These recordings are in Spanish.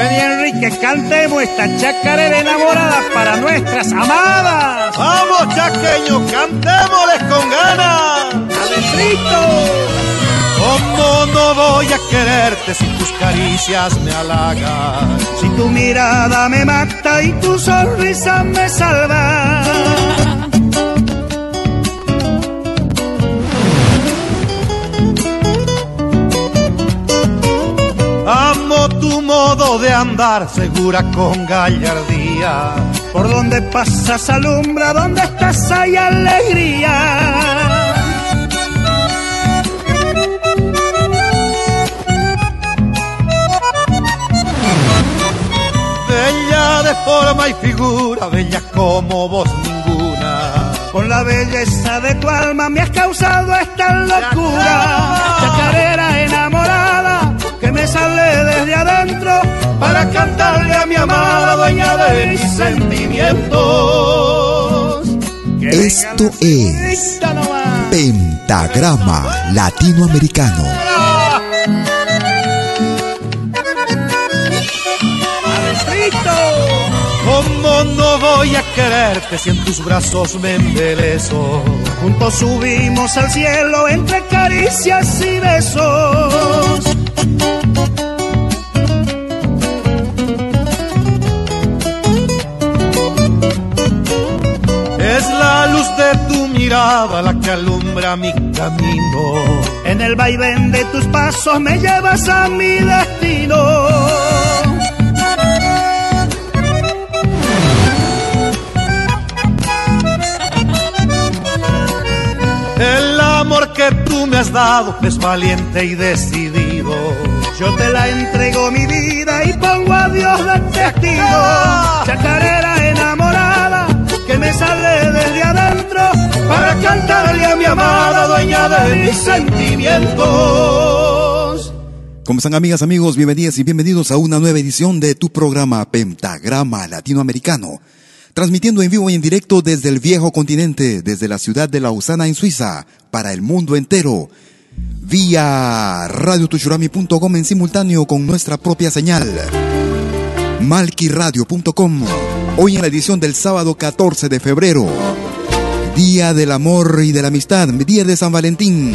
Ven Enrique, cantemos esta chacarera enamorada para nuestras amadas. Vamos, chaqueños, cantémosles con ganas. ¡Adentrito! ¿Cómo no voy a quererte si tus caricias me halagan? Si tu mirada me mata y tu sonrisa me salva. Modo de andar, segura con gallardía. Por donde pasas alumbra, donde estás hay alegría. Bella de forma y figura, bella como vos ninguna. Con la belleza de tu alma me has causado esta locura. Chacarera enamorada sale desde adentro para cantarle a mi amada dueña de mis sentimientos. Esto es. Pentagrama Latinoamericano. ¿Cómo no voy a quererte si en tus brazos me embelezo? Juntos subimos al cielo entre caricias y besos. La luz de tu mirada la que alumbra mi camino. En el vaivén de tus pasos me llevas a mi destino. El amor que tú me has dado es valiente y decidido. Yo te la entrego mi vida y pongo a Dios de testigo. Chacarera enamorada sale. ¿Cómo están amigas, amigos? Bienvenidas y bienvenidos a una nueva edición de tu programa Pentagrama Latinoamericano. Transmitiendo en vivo y en directo desde el viejo continente, desde la ciudad de Lausana en Suiza, para el mundo entero. Vía radiotushurami.com en simultáneo con nuestra propia señal. Malquiradio.com. Hoy en la edición del sábado 14 de febrero. Día del amor y de la amistad, día de San Valentín.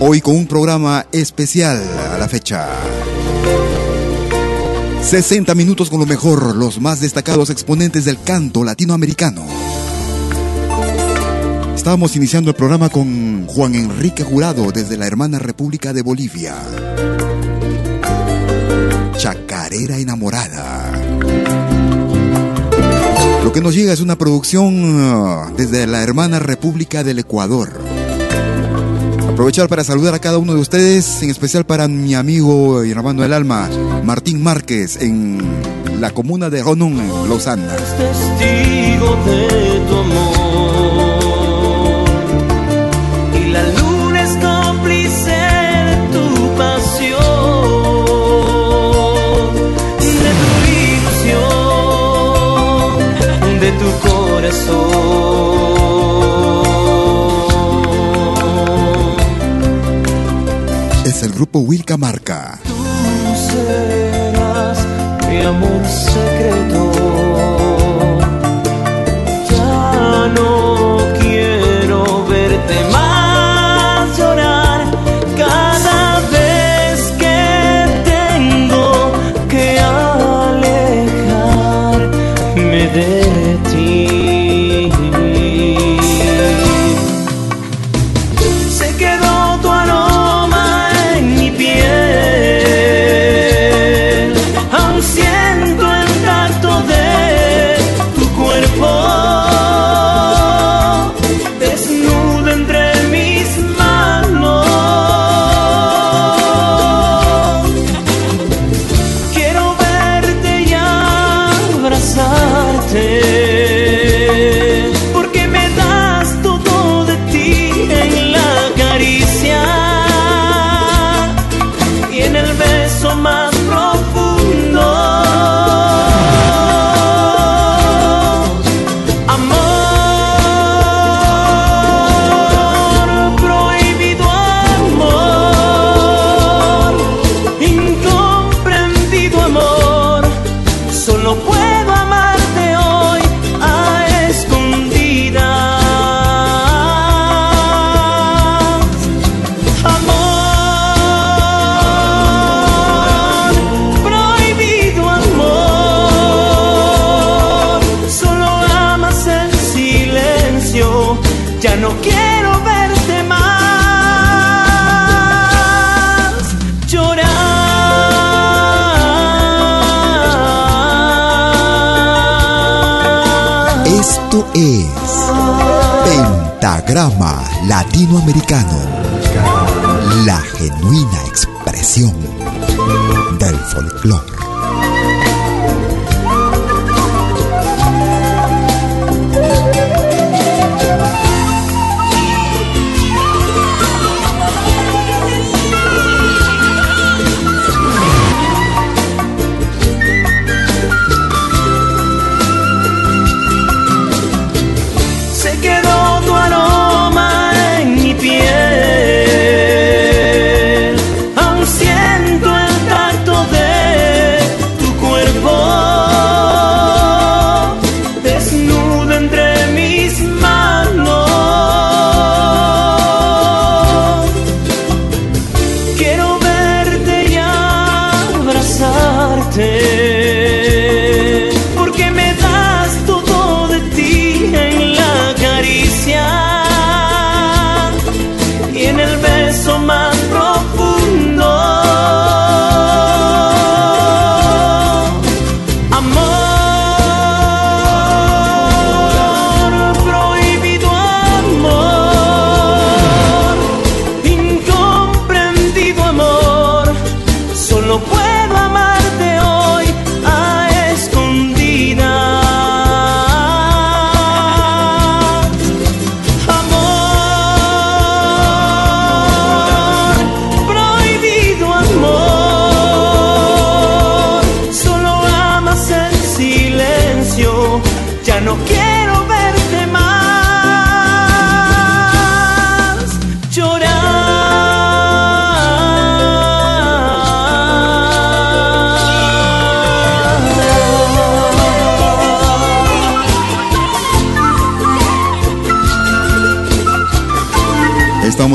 Hoy con un programa especial a la fecha. 60 minutos con lo mejor, los más destacados exponentes del canto latinoamericano. Estábamos iniciando el programa con Juan Enrique Jurado desde la hermana República de Bolivia. Chacarera enamorada. Lo que nos llega es una producción ah, desde la hermana República del Ecuador. Aprovechar para saludar a cada uno de ustedes, en especial para mi amigo y hermano del alma, Martín Márquez, en la comuna de Ronón, en Lausana. testigo de tu amor tu corazón. Es el grupo Wilca Marca. Tú serás mi amor secreto.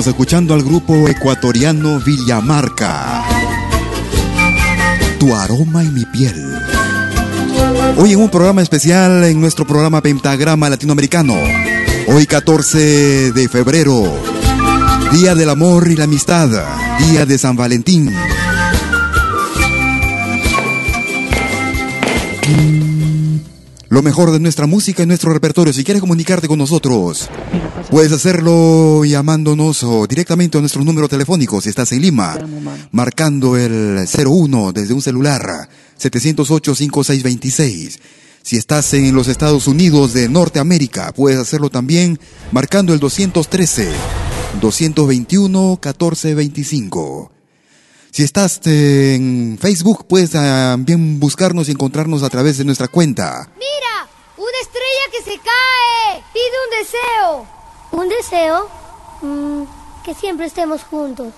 Escuchando al grupo ecuatoriano Villamarca. Tu aroma en mi piel. Hoy en un programa especial en nuestro programa Pentagrama Latinoamericano. Hoy 14 de febrero. Día del amor y la amistad. Día de San Valentín. Lo mejor de nuestra música y nuestro repertorio. Si quieres comunicarte con nosotros, puedes hacerlo llamándonos o directamente a nuestro número telefónico si estás en Lima, marcando el 01 desde un celular 708-5626. Si estás en los Estados Unidos de Norteamérica, puedes hacerlo también marcando el 213 221 1425. Si estás en Facebook, puedes también buscarnos y encontrarnos a través de nuestra cuenta. ¡Mira! ¡Una estrella que se cae! ¡Pide un deseo! ¿Un deseo? Mm, que siempre estemos juntos.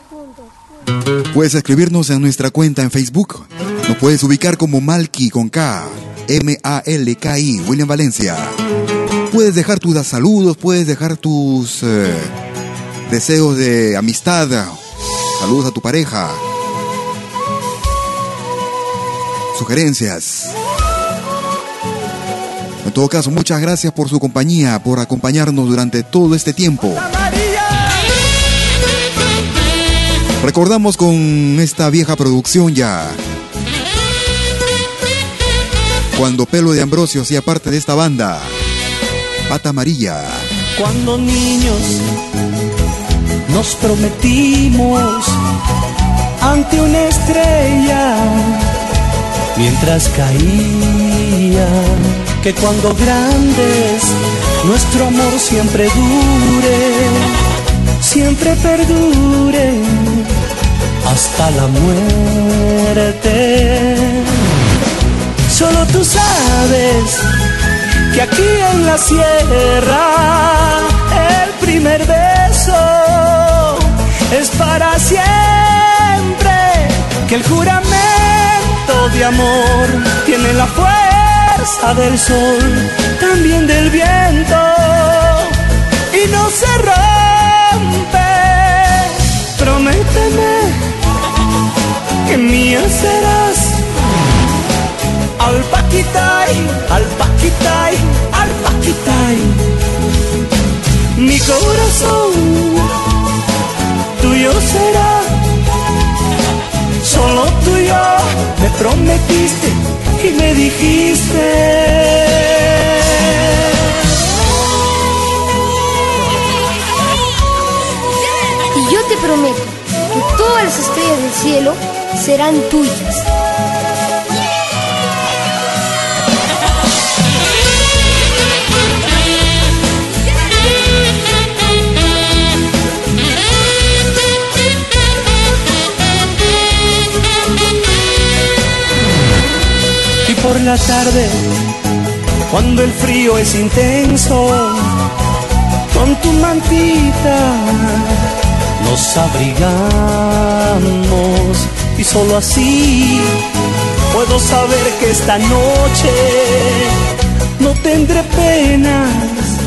Puedes escribirnos en nuestra cuenta en Facebook. Nos puedes ubicar como Malki con K, M-A-L-K-I, William Valencia. Puedes dejar tus saludos, puedes dejar tus eh, deseos de amistad, saludos a tu pareja, sugerencias. En todo caso, muchas gracias por su compañía, por acompañarnos durante todo este tiempo. Recordamos con esta vieja producción ya. Cuando Pelo de Ambrosio hacía parte de esta banda. Pata Amarilla. Cuando niños nos prometimos ante una estrella mientras caía que cuando grandes nuestro amor siempre dure, siempre perdure hasta la muerte. Solo tú sabes que aquí en la sierra el primer beso es para siempre, que el juramento de amor tiene la fuerza del sol, también del viento, y no se rompe. Prométeme que mía serás. Al paquitay, al paquitay, al paquitay. Mi corazón tuyo será. Solo tuyo me prometiste y me dijiste. Y yo te prometo que todas las estrellas del cielo serán tuyas. La tarde, cuando el frío es intenso, con tu mantita nos abrigamos y solo así puedo saber que esta noche no tendré penas,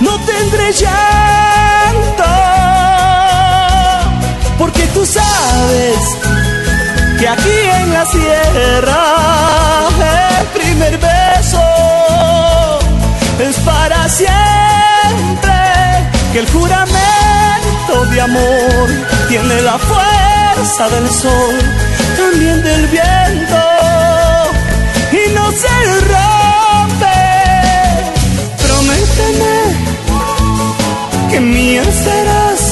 no tendré llanto, porque tú sabes que aquí en la sierra el primer beso es para siempre, que el juramento de amor tiene la fuerza del sol, también del viento, y no se rompe. Prométeme que mía serás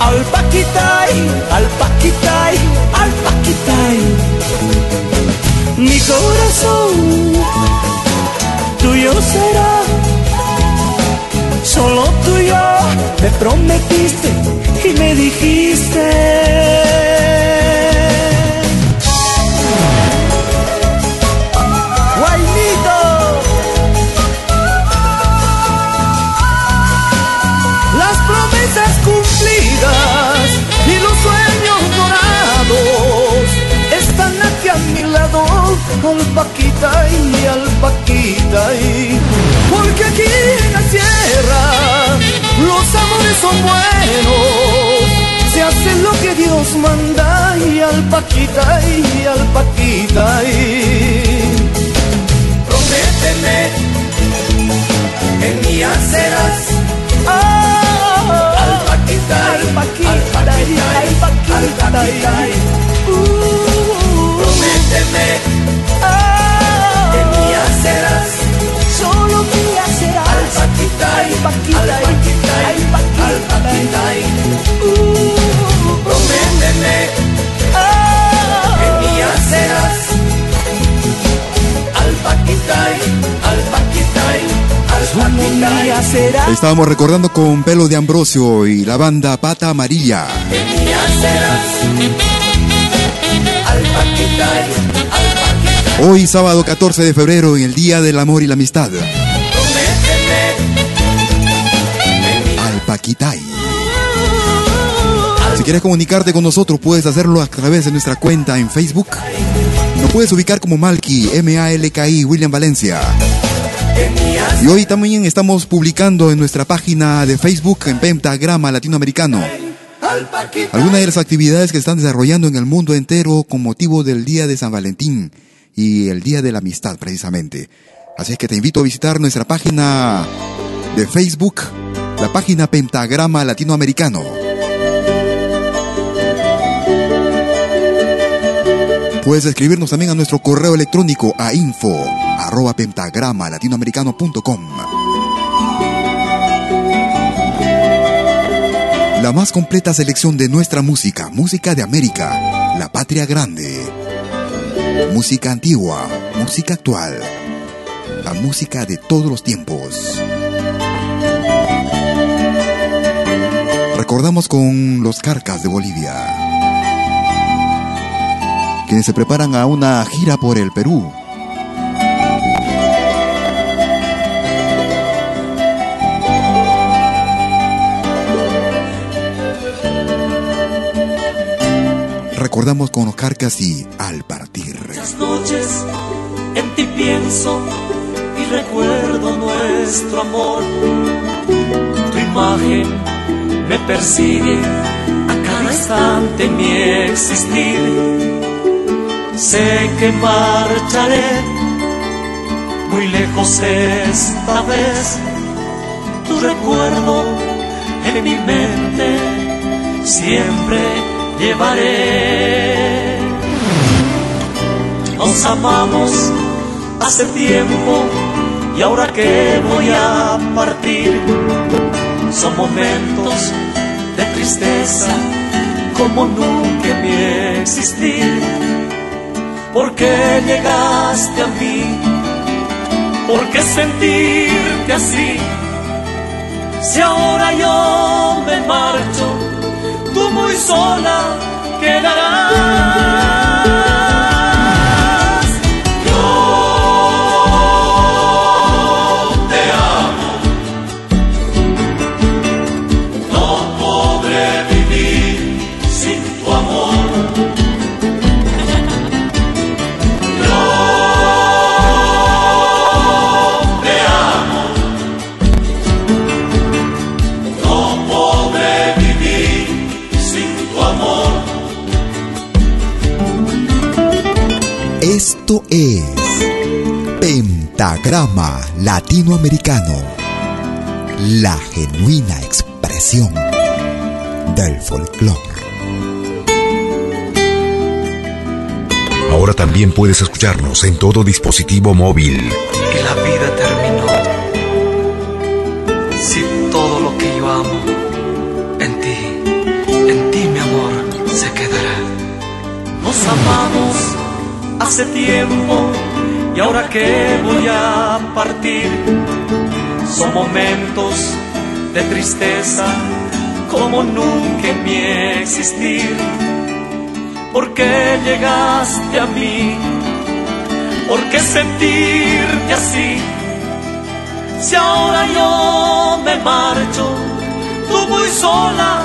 al paquitay, al paquitay, Mi corazón tuyo será, solo tuyo me prometiste y me dijiste. Paquita y al paquita y porque aquí en la sierra los amores son buenos, se hace lo que Dios manda y al paquita y al paquita y prométeme que mía serás al paquita, al paquita, al paquita, al paquita, prométeme paquita, al paquita, al paquita, al paquita, prométeme que mía serás, al paquita, al paquita, al paquita será. Estábamos recordando con Pelo de Ambrosio y la banda Pata Amarilla. que mía serás, al paquita, al paquita, Hoy sábado 14 de febrero en el Día del Amor y la Amistad. Paquitay. ¿Quieres comunicarte con nosotros? Puedes hacerlo a través de nuestra cuenta en Facebook. Nos puedes ubicar como Malky, M-A-L-K-I, William Valencia. Y hoy también estamos publicando en nuestra página de Facebook en Pentagrama Latinoamericano algunas de las actividades que están desarrollando en el mundo entero con motivo del Día de San Valentín y el Día de la Amistad precisamente. Así es que te invito a visitar nuestra página de Facebook, la página Pentagrama Latinoamericano. Puedes escribirnos también a nuestro correo electrónico a info arroba pentagrama latinoamericano.com. La más completa selección de nuestra música, música de América, la patria grande. Música antigua, música actual, la música de todos los tiempos. Recordamos con los Carcas de Bolivia, quienes se preparan a una gira por el Perú. recordamos con los carcas y al partir. Las noches en ti pienso y recuerdo nuestro amor. Tu imagen me persigue a cada instante mi existir. Sé que marcharé muy lejos esta vez. Tu recuerdo en mi mente siempre llevaré. Nos amamos hace tiempo y ahora que voy a partir, son momentos de tristeza como nunca mi existir. ¿Por qué llegaste a mí? ¿Por qué sentirte así? Si ahora yo me marcho, tú muy sola quedarás. Es Pentagrama Latinoamericano, la genuina expresión del folclore. Ahora también puedes escucharnos en todo dispositivo móvil. Y la vida terminó. Si todo lo que yo amo en ti, en ti mi amor se quedará. Nos amamos hace tiempo y ahora que voy a partir son momentos de tristeza como nunca en mi existir. ¿Por qué llegaste a mí? ¿Por qué sentirte así? Si ahora yo me marcho, tú muy sola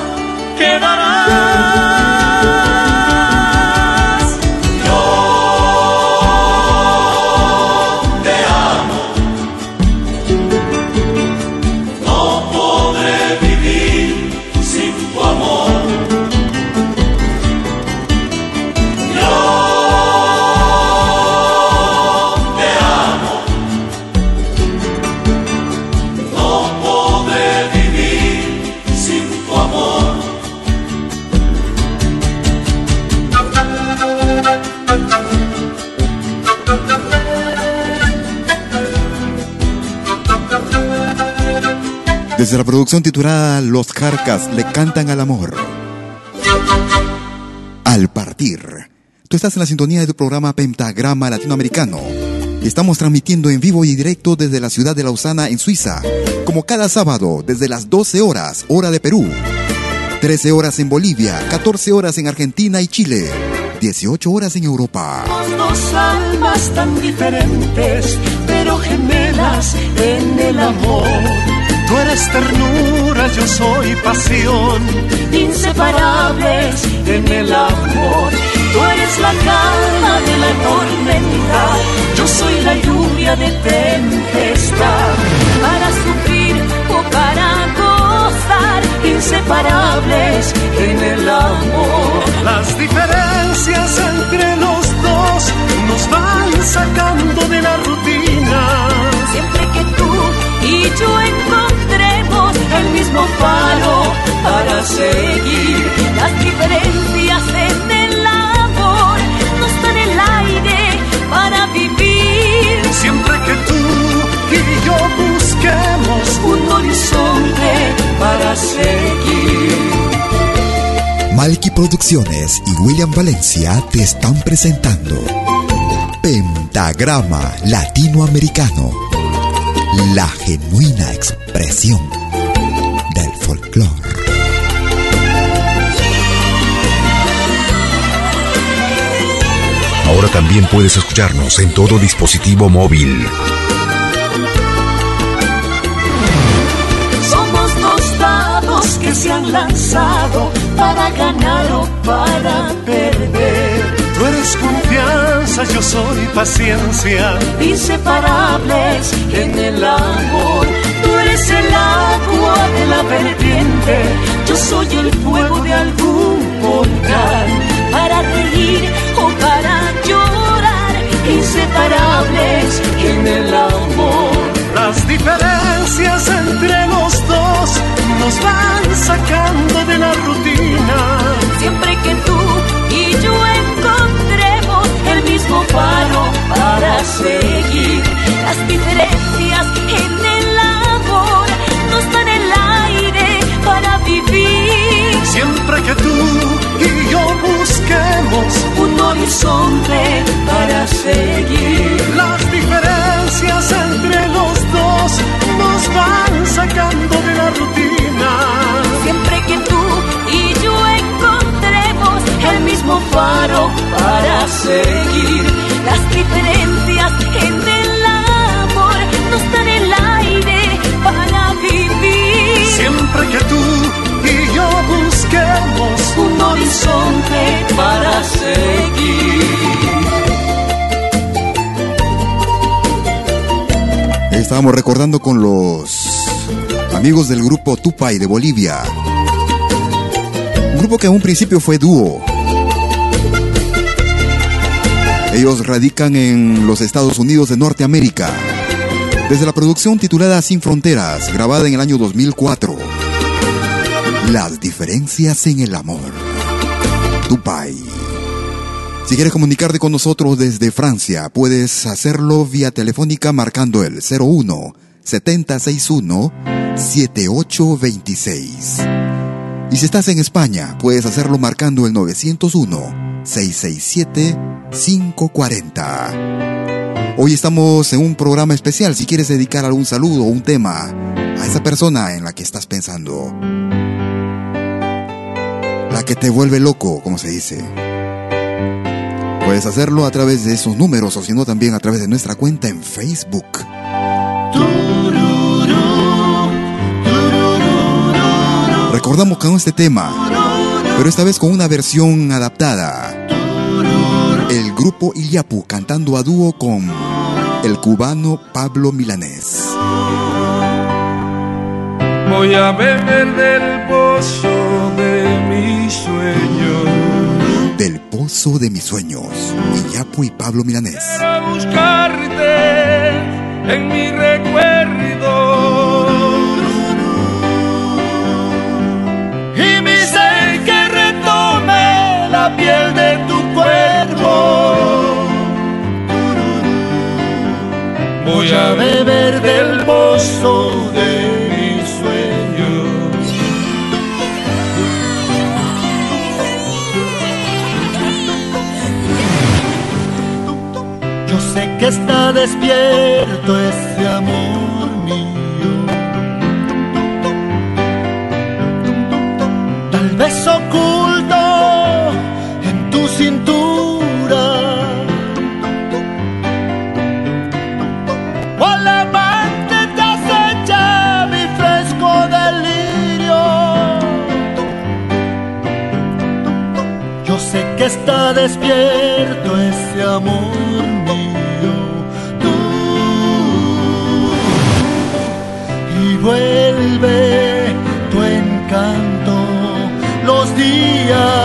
quedarás. Desde la producción titulada Los Carcas le cantan al amor. Al partir. Tú estás en la sintonía de tu programa Pentagrama Latinoamericano. Estamos transmitiendo en vivo y directo desde la ciudad de Lausana, en Suiza, como cada sábado, desde las 12 horas, hora de Perú, 13 horas en Bolivia, 14 horas en Argentina y Chile, 18 horas en Europa. Dos almas tan diferentes, pero gemelas en el amor Tú eres ternura, yo soy pasión. Inseparables en el amor. Tú eres la calma de la tormenta. Yo soy la lluvia de tempestad. Para sufrir o para gozar. Inseparables en el amor. Las diferencias entre los dos nos van sacando de la y yo encontremos el mismo faro para seguir. Las diferencias en el amor nos dan el aire para vivir. Siempre que tú y yo busquemos un horizonte para seguir. Malky Producciones y William Valencia te están presentando Pentagrama Latinoamericano, la genuina expresión del folclore. Ahora también puedes escucharnos en todo dispositivo móvil. Somos dos dados que se han lanzado para ganar o para perder. Tú eres confianza, yo soy paciencia. Inseparables en el amor. Tú eres el agua de la vertiente. Yo soy el fuego de algún volcán. Para reír o para llorar. Inseparables en el amor. Las diferencias entre los dos nos van sacando de la rutina. Siempre que tú y yo para seguir. Las diferencias en el amor nos dan el aire para vivir. Siempre que tú horizonte para seguir. Estábamos recordando con los amigos del grupo Tupay de Bolivia. Un grupo que en un principio fue dúo. Ellos radican en los Estados Unidos de Norteamérica. Desde la producción titulada Sin Fronteras, grabada en el año 2004. Las diferencias en el amor. Tupay. Si quieres comunicarte con nosotros desde Francia, puedes hacerlo vía telefónica marcando el 01 761 7826. Y si estás en España, puedes hacerlo marcando el 901 667 540. Hoy estamos en un programa especial. Si quieres dedicar algún saludo o un tema a esa persona en la que estás pensando, la que te vuelve loco, como se dice. Puedes hacerlo a través de esos números o si no también a través de nuestra cuenta en Facebook. Recordamos con este tema, pero esta vez con una versión adaptada. El grupo Iyapu cantando a dúo con el cubano Pablo Milanés. Voy a beber del pozo de mis sueños. Del pozo de mis sueños. Iyapu y Pablo Milanés. A buscarte en mi recuerdo. Y mi ser que retome la piel de tu cuerpo. Voy a beber del pozo de está despierto ese amor mío. Tal vez oculto en tu cintura o al amante te acecha mi fresco delirio. Yo sé que está despierto ese amor. Vuelve tu encanto. Los días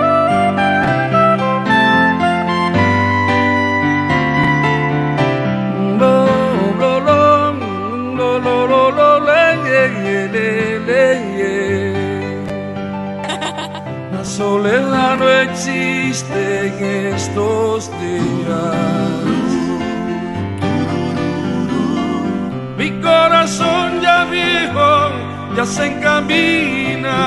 En estos días. Mi corazón ya viejo ya se encamina.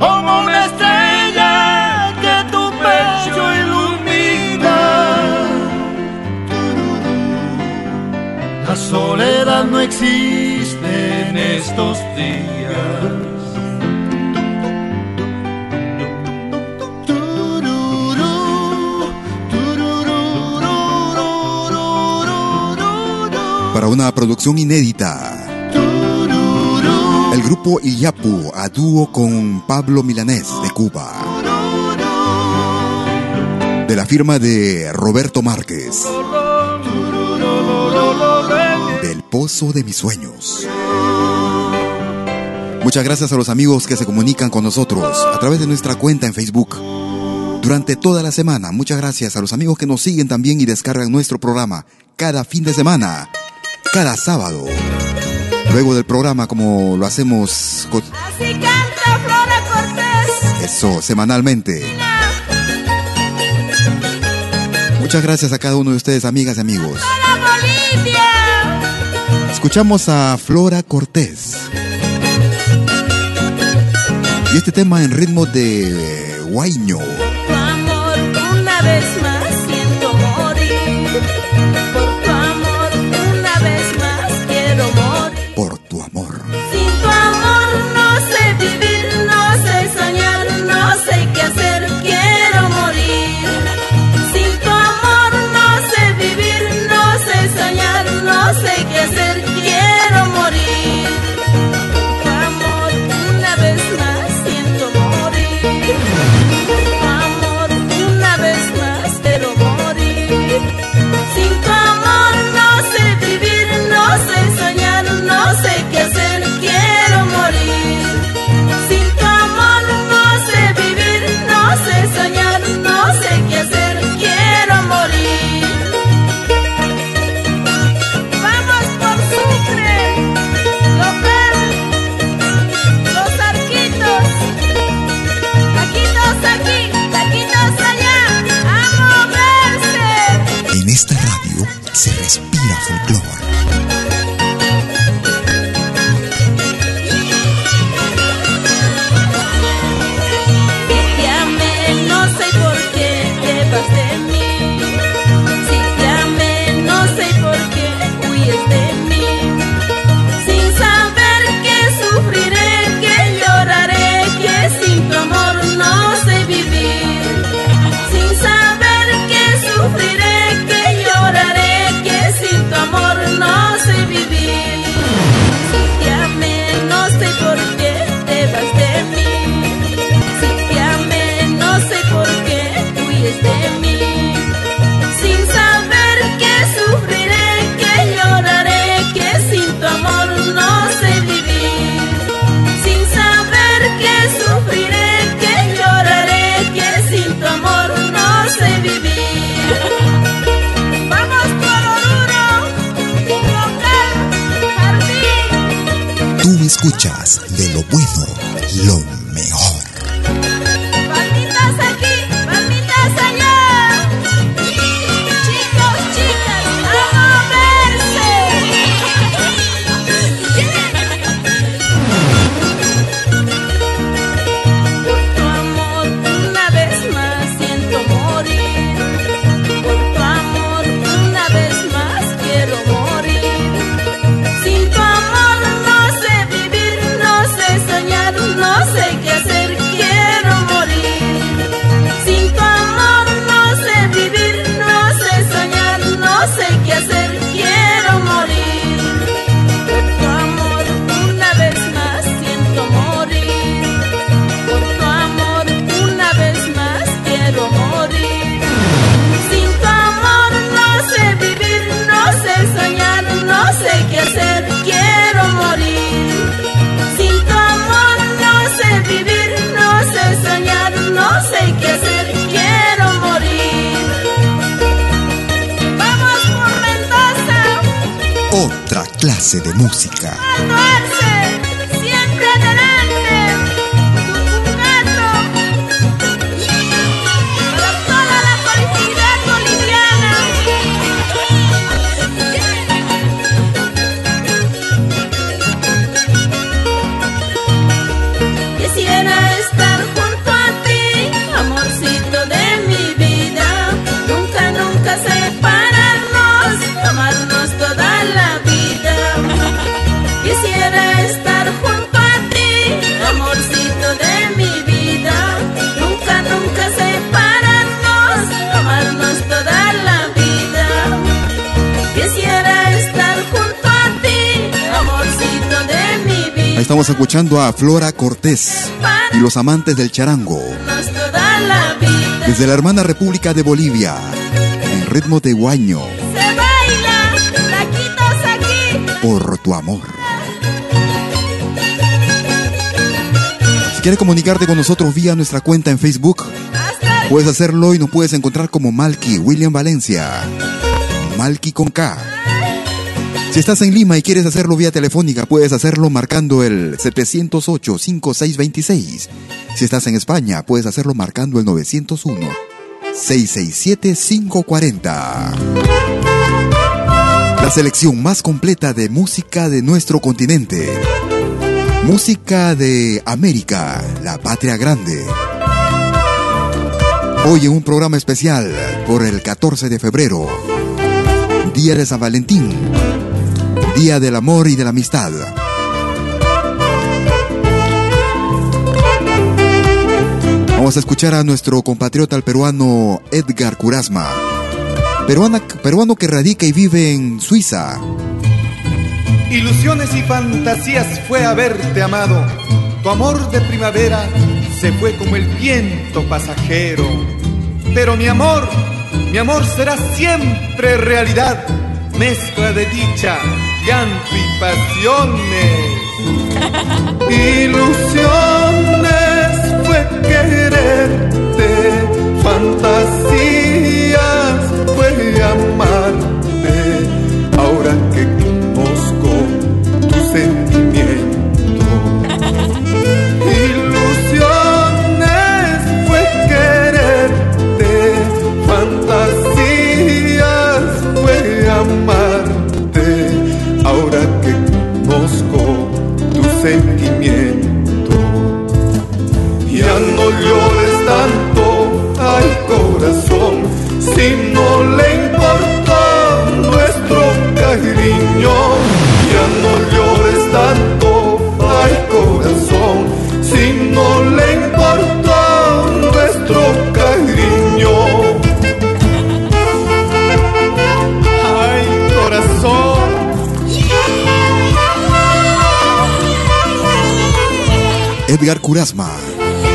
Como una estrella que tu pecho ilumina. La soledad no existe en estos días. Para una producción inédita. El grupo Iyapu a dúo con Pablo Milanés de Cuba. De la firma de Roberto Márquez. Del pozo de mis sueños. Muchas gracias a los amigos que se comunican con nosotros a través de nuestra cuenta en Facebook. Durante toda la semana, muchas gracias a los amigos que nos siguen también y descargan nuestro programa cada fin de semana, cada sábado. Luego del programa, como lo hacemos. Así canta Flora Cortés. Eso, semanalmente. Muchas gracias a cada uno de ustedes, amigas y amigos. Escuchamos a Flora Cortés. Y este tema en ritmo de guayño. De lo bueno, lo mejor. De música. Estamos escuchando a Flora Cortés y los amantes del charango. Desde la hermana República de Bolivia, en ritmo de guaño. Por tu amor. Si quieres comunicarte con nosotros vía nuestra cuenta en Facebook, puedes hacerlo y nos puedes encontrar como Malky William Valencia. Malky con K. Si estás en Lima y quieres hacerlo vía telefónica, puedes hacerlo marcando el 708-5626. Si estás en España, puedes hacerlo marcando el 901-667-540. La selección más completa de música de nuestro continente. Música de América, la patria grande. Hoy en un programa especial por el 14 de febrero, Día de San Valentín. Día del Amor y de la Amistad. Vamos a escuchar a nuestro compatriota el peruano Edgar Curasma, peruano que radica y vive en Suiza. Ilusiones y fantasías fue haberte amado. Tu amor de primavera se fue como el viento pasajero. Pero mi amor, mi amor será siempre realidad, mezcla de dicha llanto y pasiones. Ilusiones fue quererte, fantasías fue amarte. Ahora que conozco tu sentimiento. Llores tanto, ay corazón, si no le importó nuestro cariño. Ya no llores tanto, ay corazón, si no le importó nuestro cariño. Ay corazón. Edgar Curasma,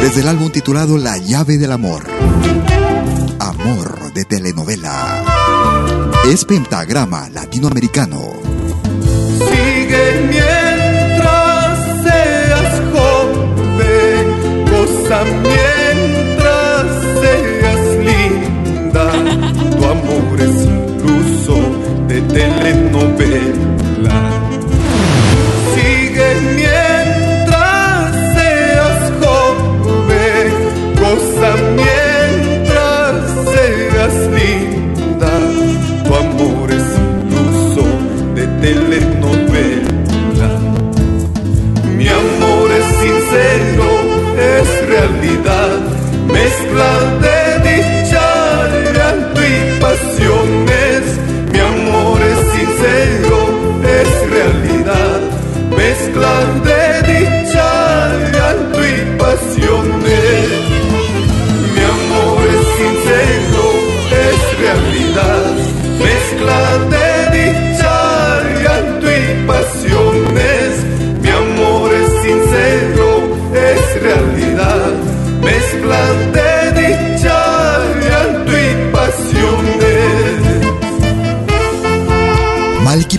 desde el álbum titulado La llave del amor. Amor de telenovela. Es pentagrama latinoamericano. de dicha, y pasiones. Mi amor es sincero, es realidad. Mezcla de dicha, y pasiones. Mi amor es sincero, es realidad.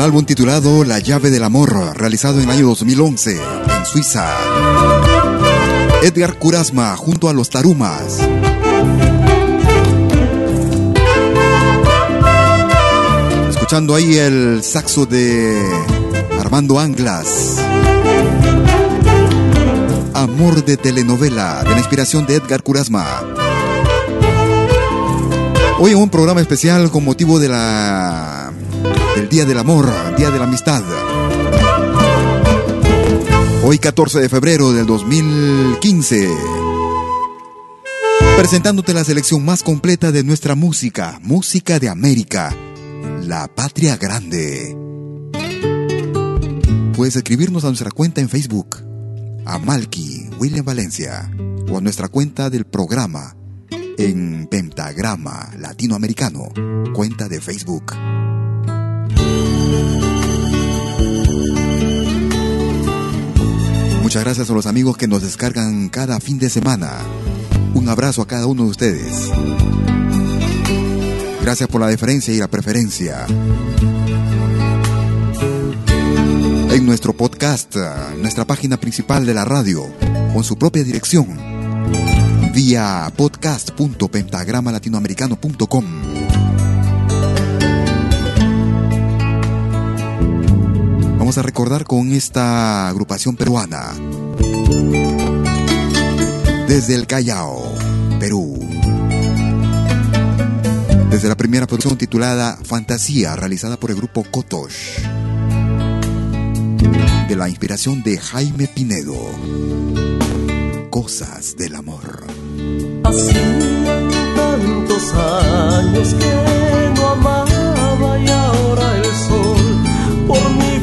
Desde el álbum titulado La llave del amor, realizado en el año 2011 en Suiza. Edgar Curasma junto a los Tarumas. Escuchando ahí el saxo de Armando Anglas. Amor de telenovela, de la inspiración de Edgar Curasma. Hoy en un programa especial con motivo de la del Día del Amor, Día de la Amistad. Hoy 14 de febrero del 2015. Presentándote la selección más completa de nuestra música, música de América, la patria grande. Puedes escribirnos a nuestra cuenta en Facebook, a William Valencia, o a nuestra cuenta del programa en Pentagrama Latinoamericano, cuenta de Facebook. Muchas gracias a los amigos que nos descargan cada fin de semana. Un abrazo a cada uno de ustedes. Gracias por la deferencia y la preferencia. En nuestro podcast, nuestra página principal de la radio, con su propia dirección, vía podcast.pentagramalatinoamericano.com. Vamos a recordar con esta agrupación peruana. Desde el Callao, Perú. Desde la primera producción titulada Fantasía, realizada por el grupo Kotosh. De la inspiración de Jaime Pinedo. Cosas del amor. Hacían tantos años que no amaba y ahora el sol por mi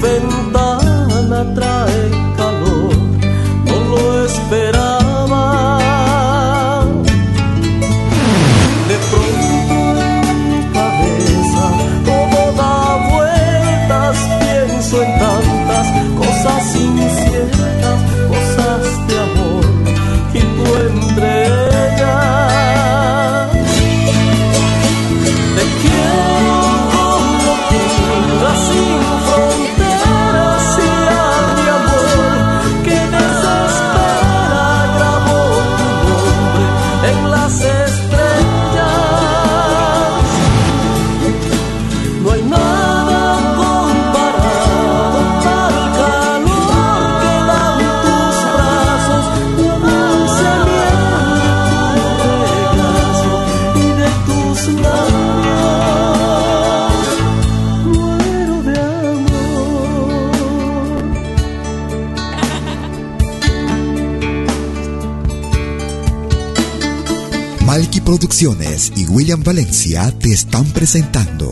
Y William Valencia te están presentando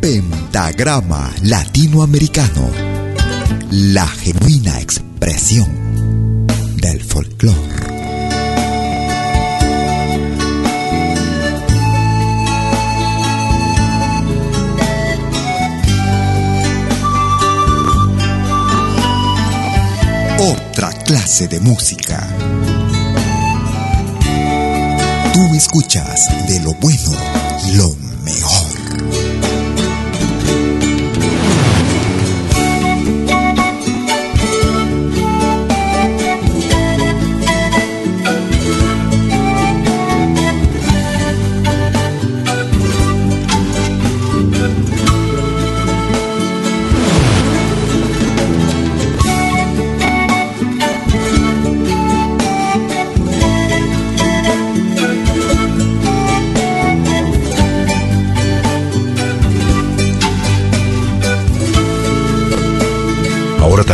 Pentagrama Latinoamericano, la genuina expresión del folclore. Otra clase de música. Tú escuchas de lo bueno lo mejor.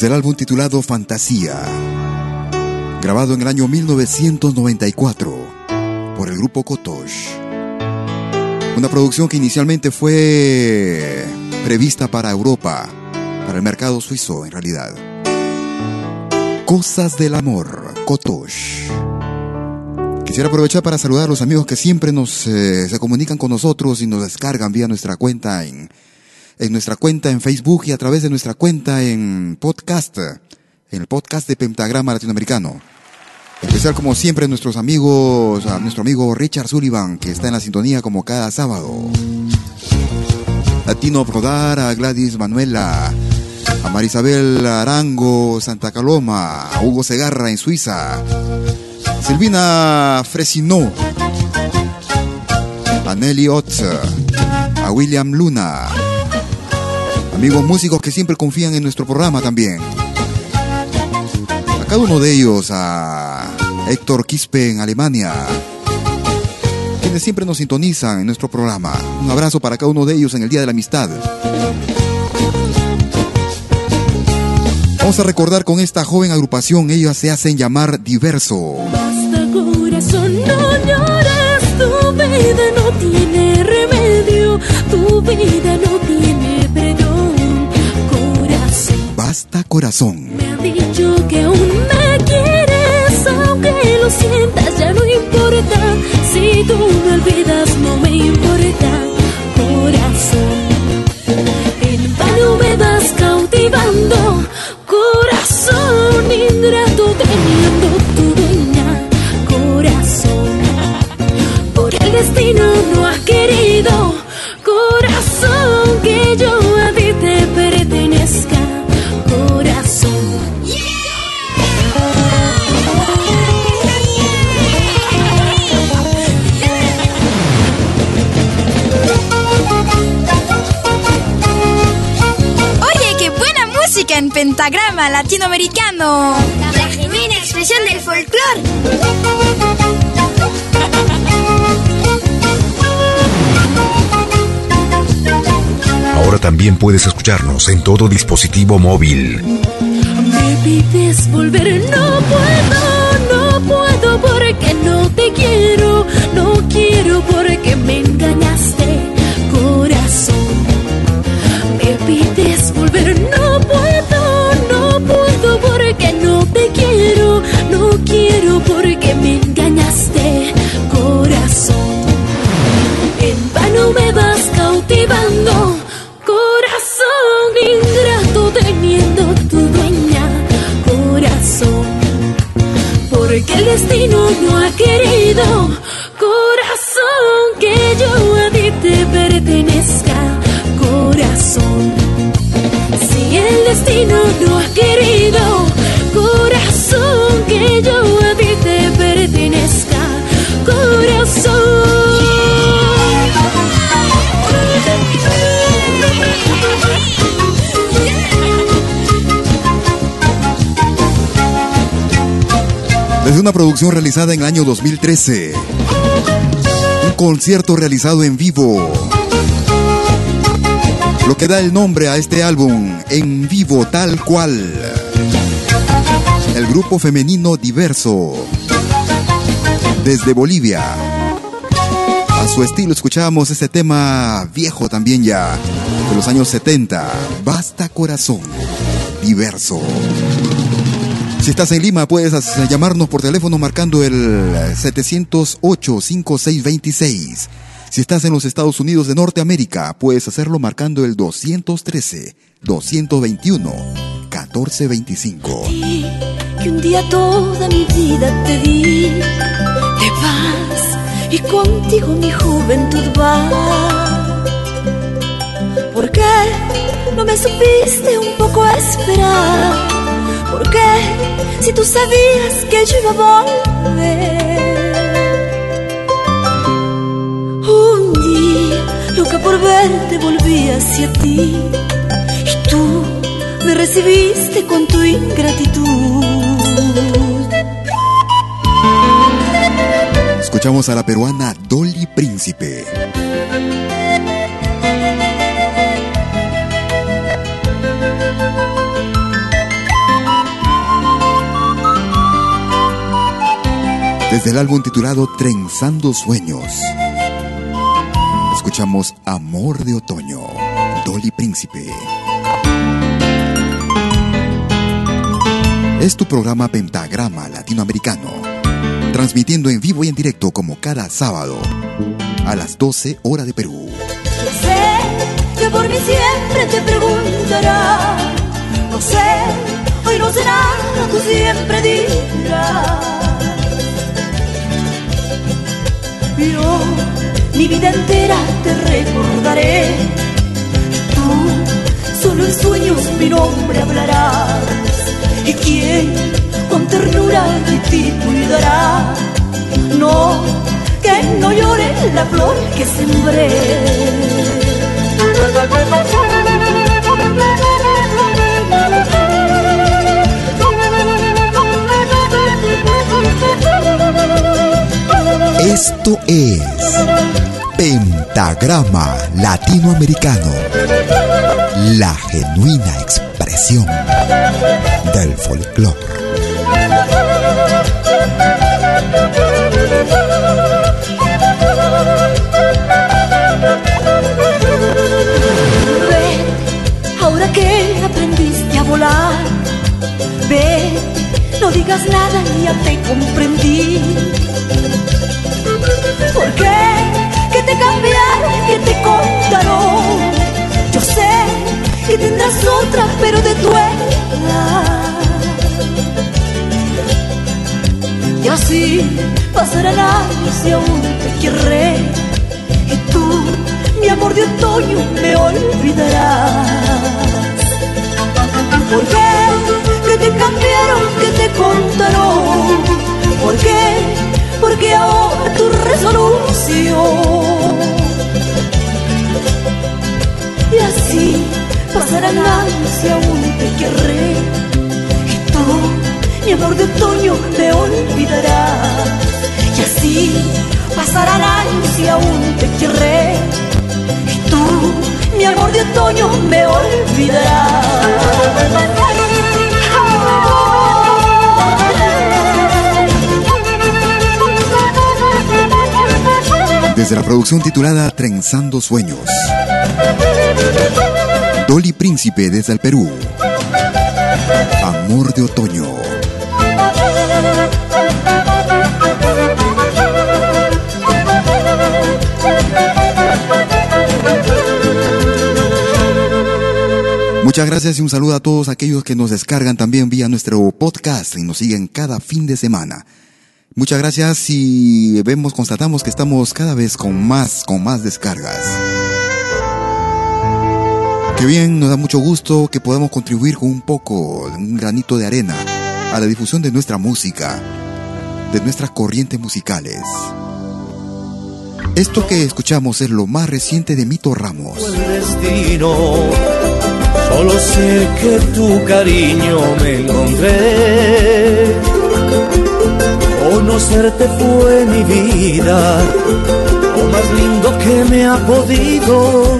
Del álbum titulado Fantasía, grabado en el año 1994 por el grupo Kotosh. Una producción que inicialmente fue prevista para Europa, para el mercado suizo en realidad. Cosas del amor, Kotosh. Quisiera aprovechar para saludar a los amigos que siempre nos eh, se comunican con nosotros y nos descargan vía nuestra cuenta en en nuestra cuenta en Facebook y a través de nuestra cuenta en podcast, en el podcast de Pentagrama Latinoamericano. Especial, como siempre, nuestros amigos, a nuestro amigo Richard Sullivan, que está en la sintonía como cada sábado. A Tino Prodar, a Gladys Manuela, a Marisabel Arango, Santa Caloma, a Hugo Segarra en Suiza, Silvina Fresinó, a Nelly Otz, a William Luna, amigos músicos que siempre confían en nuestro programa también. A cada uno de ellos, a Héctor Quispe en Alemania, quienes siempre nos sintonizan en nuestro programa. Un abrazo para cada uno de ellos en el Día de la Amistad. Vamos a recordar con esta joven agrupación, ellos se hacen llamar Diverso. Basta corazón, no llores, tu vida no tiene remedio, tu vida no corazón. Latinoamericano. La genuina expresión del folclore. Ahora también puedes escucharnos en todo dispositivo móvil. Me pides volver, no puedo, no puedo porque no te quiero, no quiero destino no ha querido, corazón, que yo a ti te pertenezca, corazón. Si el destino no ha querido, corazón, que yo a ti te pertenezca, corazón. Una producción realizada en el año 2013, un concierto realizado en vivo Lo que da el nombre a este álbum, en vivo tal cual. El grupo femenino diverso. Desde Bolivia. A su estilo escuchábamos este tema viejo también ya, de los años 70. Basta corazón, diverso. Si estás en Lima, puedes llamarnos por teléfono marcando el 708-5626. Si estás en los Estados Unidos de Norteamérica, puedes hacerlo marcando el 213-221-1425. Que un día toda mi vida te di, te vas y contigo mi juventud va. ¿Por qué no me supiste un poco esperar? ¿Por qué si tú sabías que yo iba a volver? Un día, loca por verte, volví hacia ti y tú me recibiste con tu ingratitud. Escuchamos a la peruana Dolly Príncipe. Desde el álbum titulado Trenzando Sueños, escuchamos Amor de Otoño, Dolly Príncipe. Es tu programa Pentagrama Latinoamericano transmitiendo en vivo y en directo como cada sábado a las 12 horas de Perú. sé que por mí siempre te preguntará, no sé, hoy no será, tú siempre dirás. Mi vida entera te recordaré, tú solo en sueños mi nombre hablarás. ¿Y quién con ternura de ti cuidará. No, que no llore la flor que sembré. Esto es Pentagrama Latinoamericano, la genuina expresión del folclore. ahora que aprendiste a volar, ve, no digas nada, ya te comprendí. ¿Por qué? ¿Qué te cambiaron? ¿Qué te contaron? Yo sé que tendrás otra, pero de tu edad. Y así pasarán años y aún te querré. Y tú, mi amor de otoño, me olvidarás. ¿Por qué? ¿Qué te cambiaron? ¿Qué te contaron? ¿Por qué? Porque ahora tu resolución. Y así pasarán años y aún te querré. Y tú mi amor de otoño me olvidarás. Y así pasarán años y aún te querré. Y tú, mi amor de otoño, me olvidarás. Desde la producción titulada Trenzando Sueños. Dolly Príncipe desde el Perú. Amor de otoño. Muchas gracias y un saludo a todos aquellos que nos descargan también vía nuestro podcast y nos siguen cada fin de semana. Muchas gracias y vemos, constatamos que estamos cada vez con más, con más descargas. Qué bien, nos da mucho gusto que podamos contribuir con un poco, un granito de arena a la difusión de nuestra música, de nuestras corrientes musicales. Esto que escuchamos es lo más reciente de Mito Ramos. Destino, solo sé que tu cariño me encontré. Conocerte fue mi vida, lo más lindo que me ha podido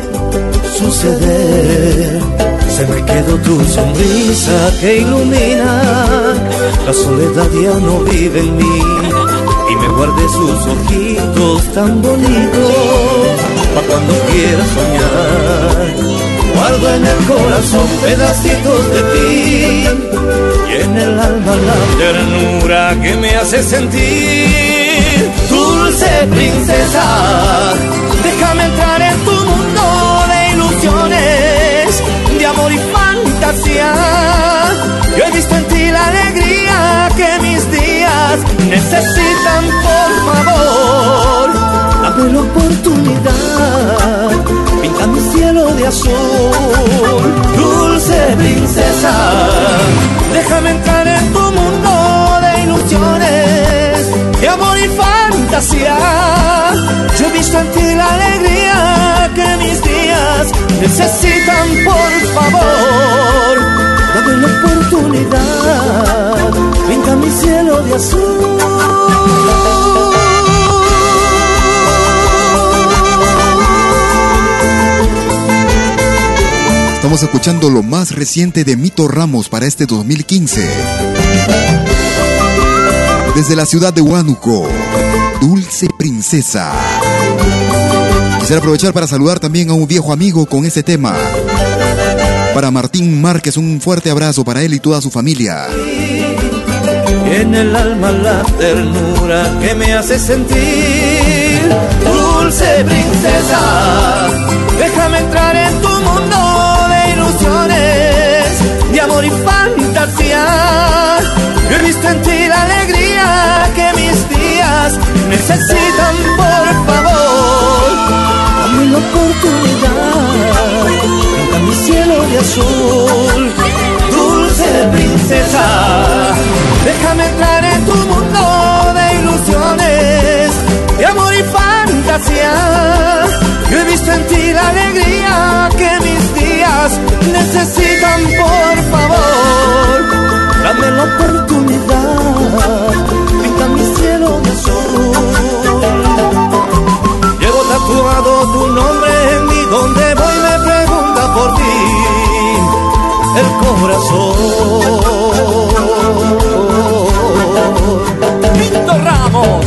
suceder. Se me quedó tu sonrisa que ilumina, la soledad ya no vive en mí y me guardé sus ojitos tan bonitos para cuando quiera soñar. Guardo en el corazón pedacitos de ti y en el alma la ternura que me hace sentir. Dulce princesa, déjame entrar en tu mundo de ilusiones, de amor y fantasía. Yo he visto en ti la alegría necesitan, por favor. Dame la oportunidad, pinta mi cielo de azul. Dulce princesa, déjame entrar en tu mundo ilusiones, de amor y fantasía. Yo he visto en ti la alegría que mis días necesitan, por favor. Dame la oportunidad, pinta mi cielo de azul. Estamos escuchando lo más reciente de Mito Ramos para este 2015. Desde la ciudad de Huánuco, Dulce Princesa. Quisiera aprovechar para saludar también a un viejo amigo con este tema. Para Martín Márquez, un fuerte abrazo para él y toda su familia. En el alma la ternura que me hace sentir. Dulce princesa, déjame entrar en tu mundo de ilusiones, de amor y fantasía. He visto en ti la alegría necesitan, por favor. Dame la oportunidad, pinta mi cielo de azul. Dulce princesa, déjame entrar en tu mundo de ilusiones, de amor y fantasía. Yo he visto en ti la alegría que mis días necesitan, por favor. Dame la oportunidad, tatuado tu nombre en mí, donde voy me pregunta por ti el corazón. Mito Ramos.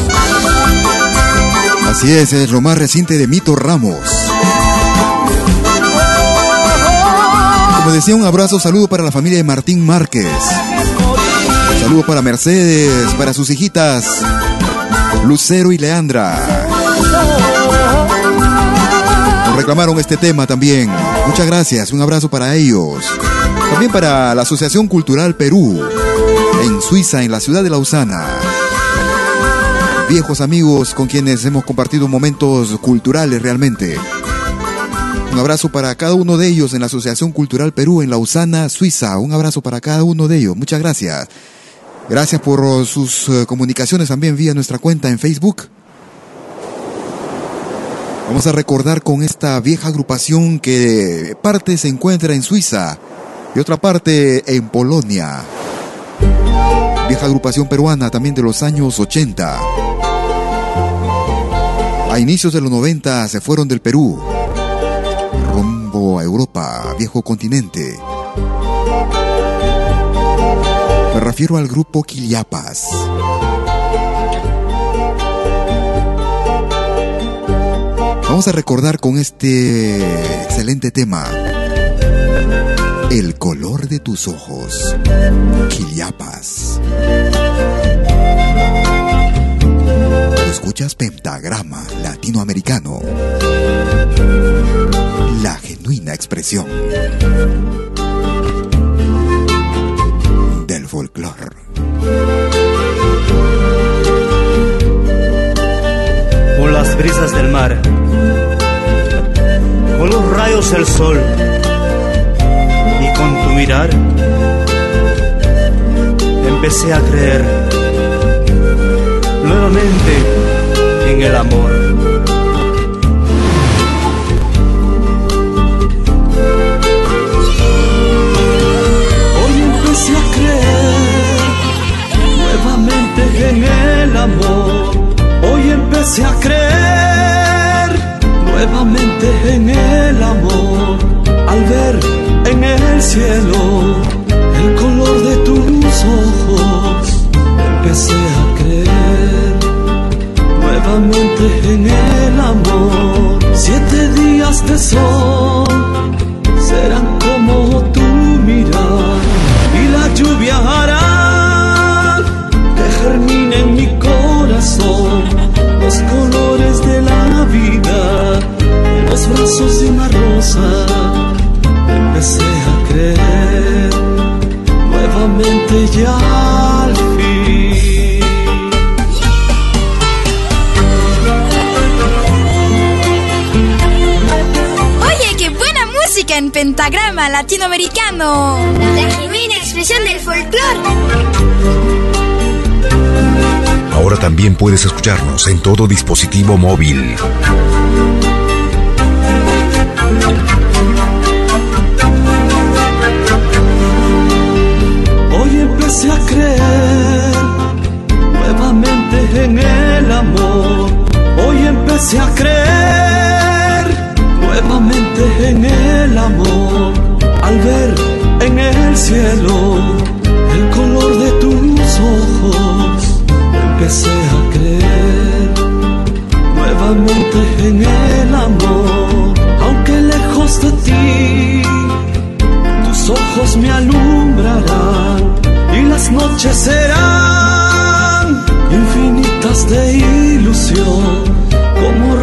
Así es, es lo más reciente de Mito Ramos. Como decía, un abrazo, saludo para la familia de Martín Márquez. Saludo para Mercedes, para sus hijitas, Lucero y Leandra. Reclamaron este tema también. Muchas gracias, un abrazo para ellos. También para la Asociación Cultural Perú, en Suiza, en la ciudad de Lausana. Viejos amigos con quienes hemos compartido momentos culturales realmente. Un abrazo para cada uno de ellos en la Asociación Cultural Perú, en Lausana, Suiza. Un abrazo para cada uno de ellos. Muchas gracias. Gracias por sus uh, comunicaciones también vía nuestra cuenta en Facebook. Vamos a recordar con esta vieja agrupación que parte se encuentra en Suiza y otra parte en Polonia. Vieja agrupación peruana también de los años 80. A inicios de los 90 se fueron del Perú rumbo a Europa, viejo continente. Me refiero al grupo Quiliapas. Vamos a recordar con este excelente tema El color de tus ojos, Quiliapas. Tú escuchas Pentagrama Latinoamericano, la genuina expresión del folclore. Con las brisas del mar, con los rayos del sol y con tu mirar, empecé a creer nuevamente en el amor. Hoy empecé a creer nuevamente en el amor. Hoy empecé a creer nuevamente en el amor al ver en el cielo el color de tus ojos empecé a creer nuevamente en el amor. Siete días de sol latinoamericano. La genuina expresión del folclore. Ahora también puedes escucharnos en todo dispositivo móvil. empecé a creer nuevamente en el amor. Hoy empecé a creer nuevamente en el amor. Al ver en el cielo el color de tus ojos, empecé a creer nuevamente en el amor. Aunque lejos de ti, tus ojos me alumbrarán y las noches serán infinitas de ilusión, como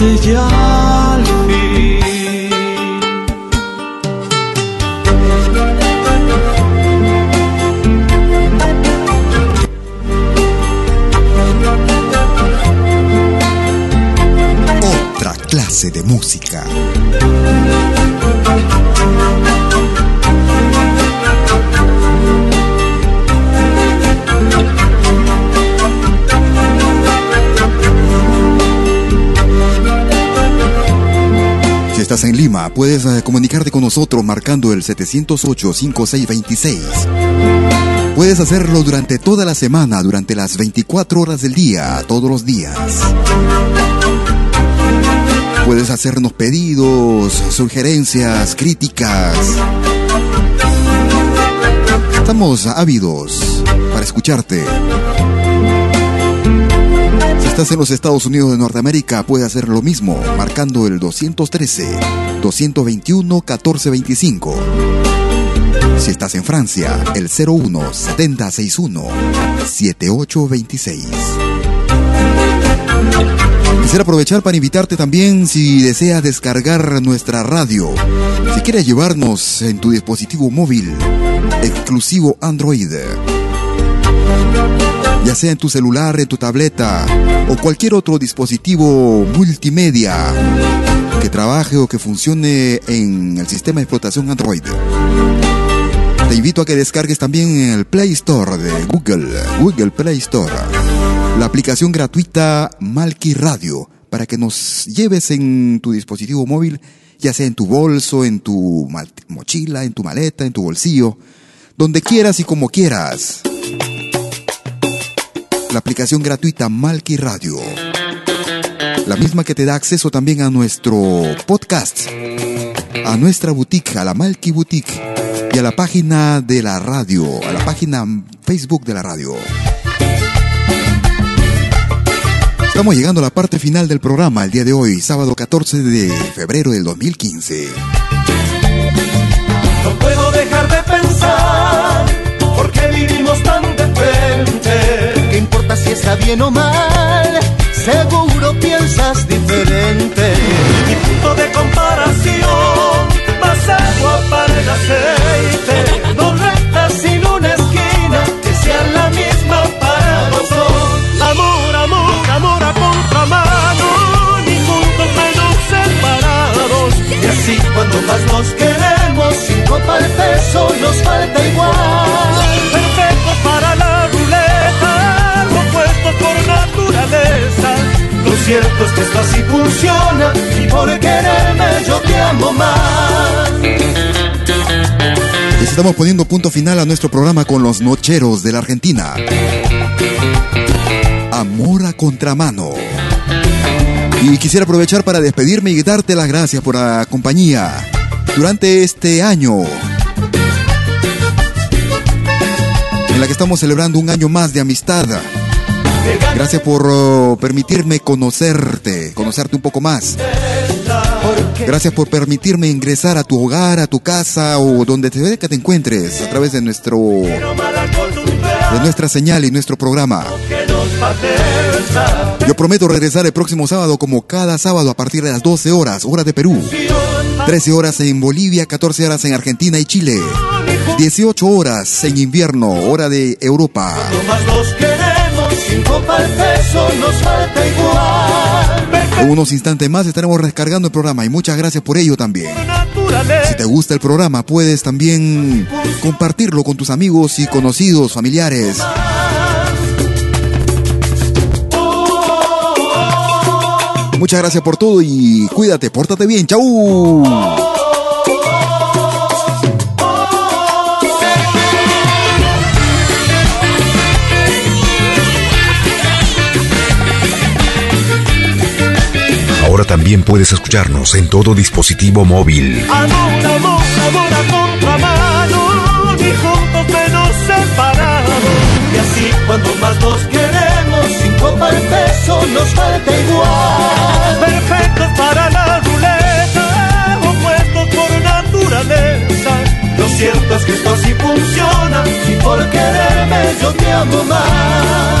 fin. clase de música. Estás en Lima, puedes eh, comunicarte con nosotros marcando el 708-5626. Puedes hacerlo durante toda la semana, durante las 24 horas del día, todos los días. Puedes hacernos pedidos, sugerencias, críticas. Estamos ávidos para escucharte. Estás en los Estados Unidos de Norteamérica, puedes hacer lo mismo, marcando el 213-221-1425. Si estás en Francia, el 01 7061 7826. Quisiera aprovechar para invitarte también si deseas descargar nuestra radio. Si quieres llevarnos en tu dispositivo móvil, exclusivo Android. Ya sea en tu celular, en tu tableta o cualquier otro dispositivo multimedia que trabaje o que funcione en el sistema de explotación Android. Te invito a que descargues también el Play Store de Google, Google Play Store la aplicación gratuita Malki Radio para que nos lleves en tu dispositivo móvil, ya sea en tu bolso, en tu mochila, en tu maleta, en tu bolsillo, donde quieras y como quieras. La aplicación gratuita Malki Radio. La misma que te da acceso también a nuestro podcast, a nuestra boutique, a la Malki Boutique y a la página de la radio, a la página Facebook de la radio. Estamos llegando a la parte final del programa el día de hoy, sábado 14 de febrero del 2015. No puedo dejar de pensar, ¿por qué vivimos tan si está bien o mal? Estamos poniendo punto final a nuestro programa con los nocheros de la Argentina. Amor a Contramano. Y quisiera aprovechar para despedirme y darte las gracias por la compañía durante este año en la que estamos celebrando un año más de amistad. Gracias por oh, permitirme conocerte, conocerte un poco más. Gracias por permitirme ingresar a tu hogar, a tu casa o donde te, que te encuentres a través de nuestro de nuestra señal y nuestro programa. Yo prometo regresar el próximo sábado como cada sábado a partir de las 12 horas, hora de Perú. 13 horas en Bolivia, 14 horas en Argentina y Chile. 18 horas en invierno, hora de Europa. Unos instantes más estaremos descargando el programa y muchas gracias por ello también. Si te gusta el programa, puedes también compartirlo con tus amigos y conocidos, familiares. Muchas gracias por todo y cuídate, pórtate bien. ¡Chau! Ahora también puedes escucharnos en todo dispositivo móvil. Amor, amor, amor a contramano, ni juntos menos separados. Y así cuando más nos queremos, sin copa el peso nos falta igual. Perfectos para la ruleta, opuestos por naturaleza. Lo cierto es que esto sí funciona, y por quererme yo te amo más.